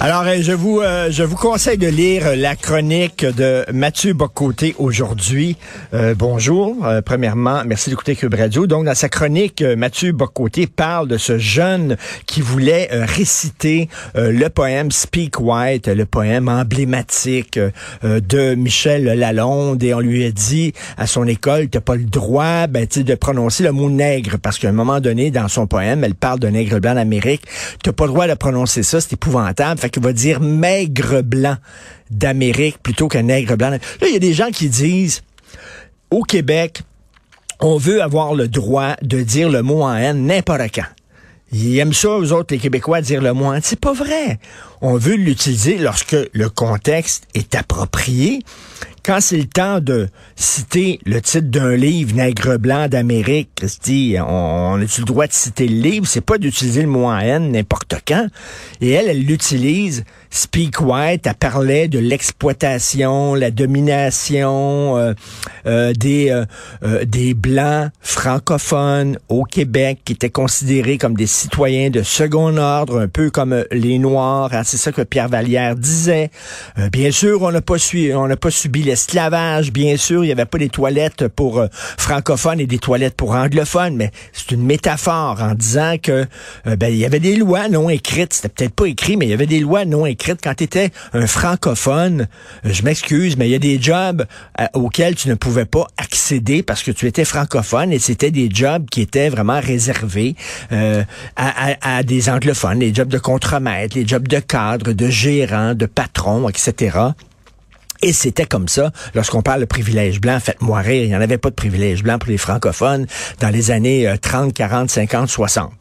Alors, euh, je vous, euh, je vous conseille de lire la chronique de Mathieu Bocoté aujourd'hui. Euh, bonjour. Euh, premièrement, merci d'écouter Cube Radio. Donc, dans sa chronique, euh, Mathieu Bocoté parle de ce jeune qui voulait euh, réciter euh, le poème Speak White, le poème emblématique euh, de Michel Lalonde. Et on lui a dit à son école, t'as pas le droit ben, de prononcer le mot nègre parce qu'à un moment donné, dans son poème, elle parle de nègre blanc d'Amérique. T'as pas le droit de prononcer ça, c'est épouvantable. Qu'il va dire maigre blanc d'Amérique plutôt que nègre blanc. Là, il y a des gens qui disent, au Québec, on veut avoir le droit de dire le mot en haine n'importe quand. Ils aiment ça, aux autres, les Québécois, dire le mot en haine. C'est pas vrai. On veut l'utiliser lorsque le contexte est approprié. Quand c'est le temps de citer le titre d'un livre, Nègre blanc d'Amérique, Christy, on, on a-tu le droit de citer le livre? C'est pas d'utiliser le mot en haine n'importe quand. Et elle, elle l'utilise. Speak White, elle parlait de l'exploitation, la domination euh, euh, des, euh, euh, des Blancs francophones au Québec qui étaient considérés comme des citoyens de second ordre, un peu comme euh, les Noirs. hein, C'est ça que Pierre Vallière disait. Euh, bien sûr, on n'a pas, suivi, on n'a pas subi l'esclavage. Bien sûr, il n'y avait pas des toilettes pour euh, francophones et des toilettes pour anglophones, mais c'est une métaphore en disant que euh, ben, il y avait des lois non écrites. C'était peut-être pas écrit, mais il y avait des lois non écrites. Quand tu étais un francophone, euh, je m'excuse, mais il y a des jobs auxquels tu ne pouvais pas accéder parce que tu étais francophone et c'était des jobs qui étaient vraiment réservés à, à- à des anglophones, les jobs de contremaître, les jobs de cadre, de gérant, de patron, etc. Et c'était comme ça, lorsqu'on parle de privilège blanc, faites-moi rire, il n'y en avait pas de privilège blanc pour les francophones dans les années euh, 30, 40, 50, 60.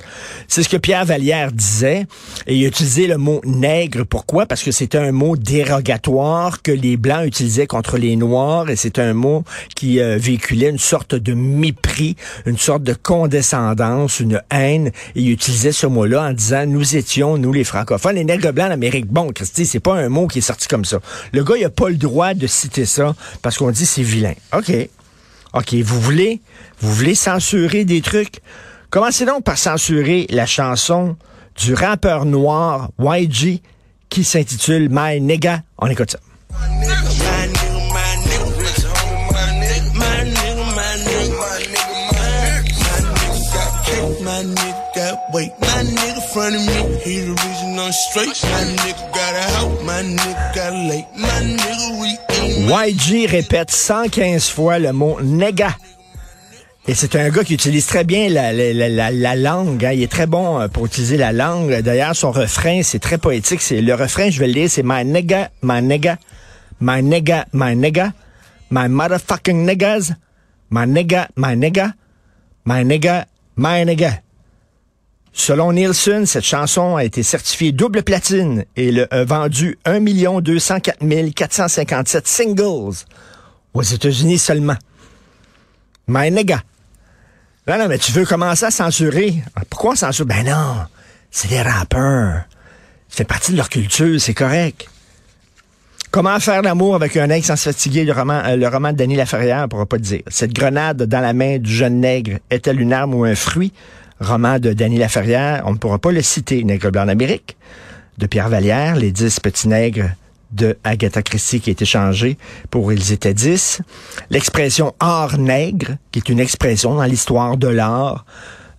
C'est ce que Pierre Vallière disait, et il a utilisé le mot nègre. Pourquoi? Parce que c'était un mot dérogatoire que les Blancs utilisaient contre les Noirs, et c'est un mot qui euh, véhiculait une sorte de mépris, une sorte de condescendance, une haine, et il utilisait ce mot-là en disant, nous étions, nous les francophones, les nègres blancs d'Amérique. Bon, Christy, c'est pas un mot qui est sorti comme ça. Le gars, il a pas le droit de citer ça parce qu'on dit c'est vilain. OK. OK, vous voulez, vous voulez censurer des trucs? Commencez donc par censurer la chanson du rappeur noir YG qui s'intitule My Nigga. On écoute. My nigga. My nigga front of me, he straight. My nigga my nigga lake. My nigga re YG répète 115 fois le mot nigga. Et c'est un gars qui utilise très bien la, la- la langue. hein. Il est très bon euh, pour utiliser la langue. D'ailleurs, son refrain, c'est très poétique. C'est Le refrain, je vais le lire, c'est My nigga, my nigga, my nigga, my nigga, my motherfucking niggas, my nigga, my nigga, my nigga, my nigga. Selon Nielsen, cette chanson a été certifiée double platine et a vendu 1 204 457 singles aux États-Unis seulement. My nigga. Non, non, mais tu veux commencer à censurer? Pourquoi on censure? Ben non, c'est des rappeurs. Fait partie de leur culture, c'est correct. Comment faire l'amour avec un nègre sans se fatiguer, le roman, euh, le de Denis Laferrière, pourra pas te dire. Cette grenade dans la main du jeune nègre est-elle une arme ou un fruit? roman de Danny Laferrière, on ne pourra pas le citer, Nègre blanc d'Amérique, de Pierre Vallière, Les dix petits nègres de Agatha Christie qui a été changé pour Ils étaient dix. L'expression art nègre, qui est une expression dans l'histoire de l'art.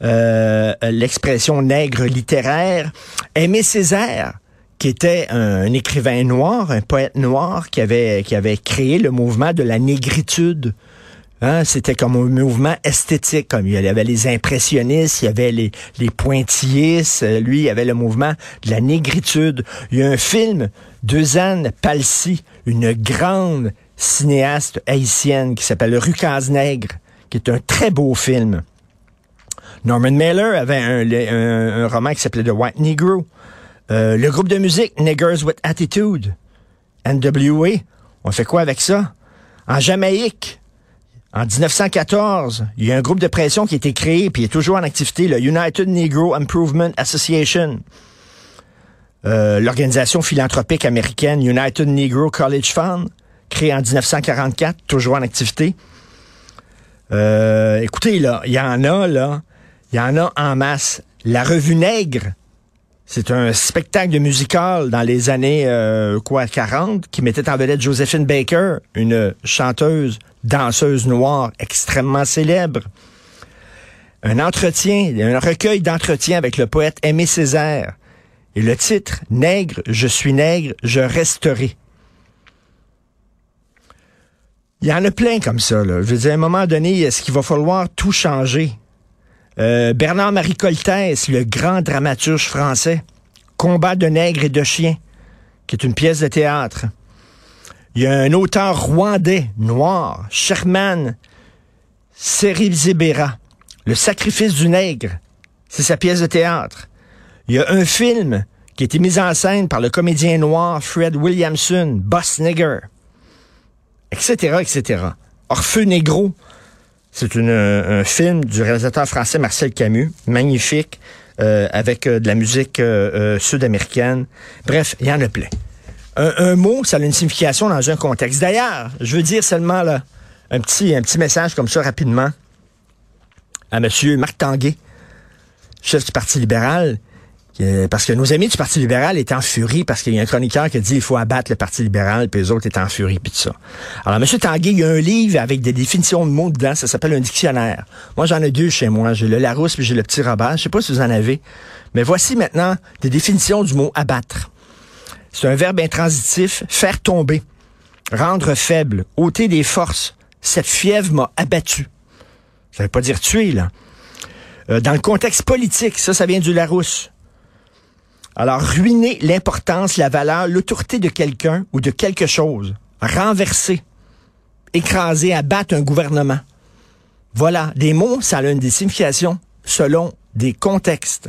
Euh, l'expression nègre littéraire. Aimé Césaire, qui était un, écrivain noir, un poète noir qui avait, qui avait créé le mouvement de la négritude. Hein, c'était comme un mouvement esthétique, comme il y avait les impressionnistes, il y avait les, les pointillistes, lui, il y avait le mouvement de la négritude. Il y a un film Anne Palsy, une grande cinéaste haïtienne qui s'appelle Rucase Nègre, qui est un très beau film. Norman Mailer avait un, roman qui s'appelait The White Negro. Euh, le groupe de musique Niggers with Attitude, NWA, on fait quoi avec ça? En Jamaïque, en 1914, il y a un groupe de pression qui a été créé, puis il est toujours en activité, le United Negro Improvement Association. Euh, l'organisation philanthropique américaine United Negro College Fund, créée en 1944, toujours en activité. Euh, écoutez, là, il y en a, là, il y en a en masse. La revue Nègre, c'est un spectacle de musical dans les années euh, quoi 40 qui mettait en vedette Josephine Baker, une chanteuse, danseuse noire extrêmement célèbre. Un entretien, un recueil d'entretien avec le poète Aimé Césaire. Et le titre, Nègre, je suis nègre, je resterai. Il y en a plein comme ça. Là. Je veux dire, à un moment donné, est-ce qu'il va falloir tout changer? Euh, Bernard-Marie Coltès, le grand dramaturge français, Combat de nègres et de chiens, qui est une pièce de théâtre. Il y a un auteur rwandais, noir, Sherman Seribzibera, Le sacrifice du nègre. C'est sa pièce de théâtre. Il y a un film qui a été mis en scène par le comédien noir Fred Williamson, Boss Nigger, etc., etc. Orpheux Négro, c'est un film du réalisateur français Marcel Camus, magnifique, euh, avec euh, de la musique euh, sud-américaine. Bref, il y en a plein. Un, mot, ça a une signification dans un contexte. D'ailleurs, je veux dire seulement là, un petit, un petit message comme ça rapidement à M. Marc Tanguay, chef du Parti libéral, parce que nos amis du Parti libéral étaient en furie parce qu'il y a un chroniqueur qui dit il faut abattre le Parti libéral, puis les autres étaient en furie, puis tout ça. Alors, M. Tanguay, il y a un livre avec des définitions de mots dedans, ça s'appelle un dictionnaire. Moi, j'en ai deux chez moi. J'ai le Larousse puis j'ai le Petit Robert. Je sais pas si vous en avez. Mais voici maintenant des définitions du mot abattre. C'est un verbe intransitif, faire tomber, rendre faible, ôter des forces. Cette fièvre m'a abattu. Ça veut pas dire tuer, là. Euh, dans le contexte politique, ça, ça vient du Larousse. Alors, ruiner l'importance, la valeur, l'autorité de quelqu'un ou de quelque chose. Renverser, écraser, abattre un gouvernement. Voilà, des mots, ça a une des significations selon des contextes.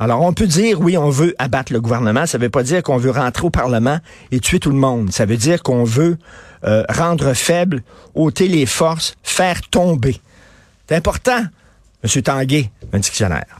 Alors, on peut dire, oui, on veut abattre le gouvernement. Ça ne veut pas dire qu'on veut rentrer au Parlement et tuer tout le monde. Ça veut dire qu'on veut euh, rendre faible, ôter les forces, faire tomber. C'est important, M. Tanguay, un dictionnaire.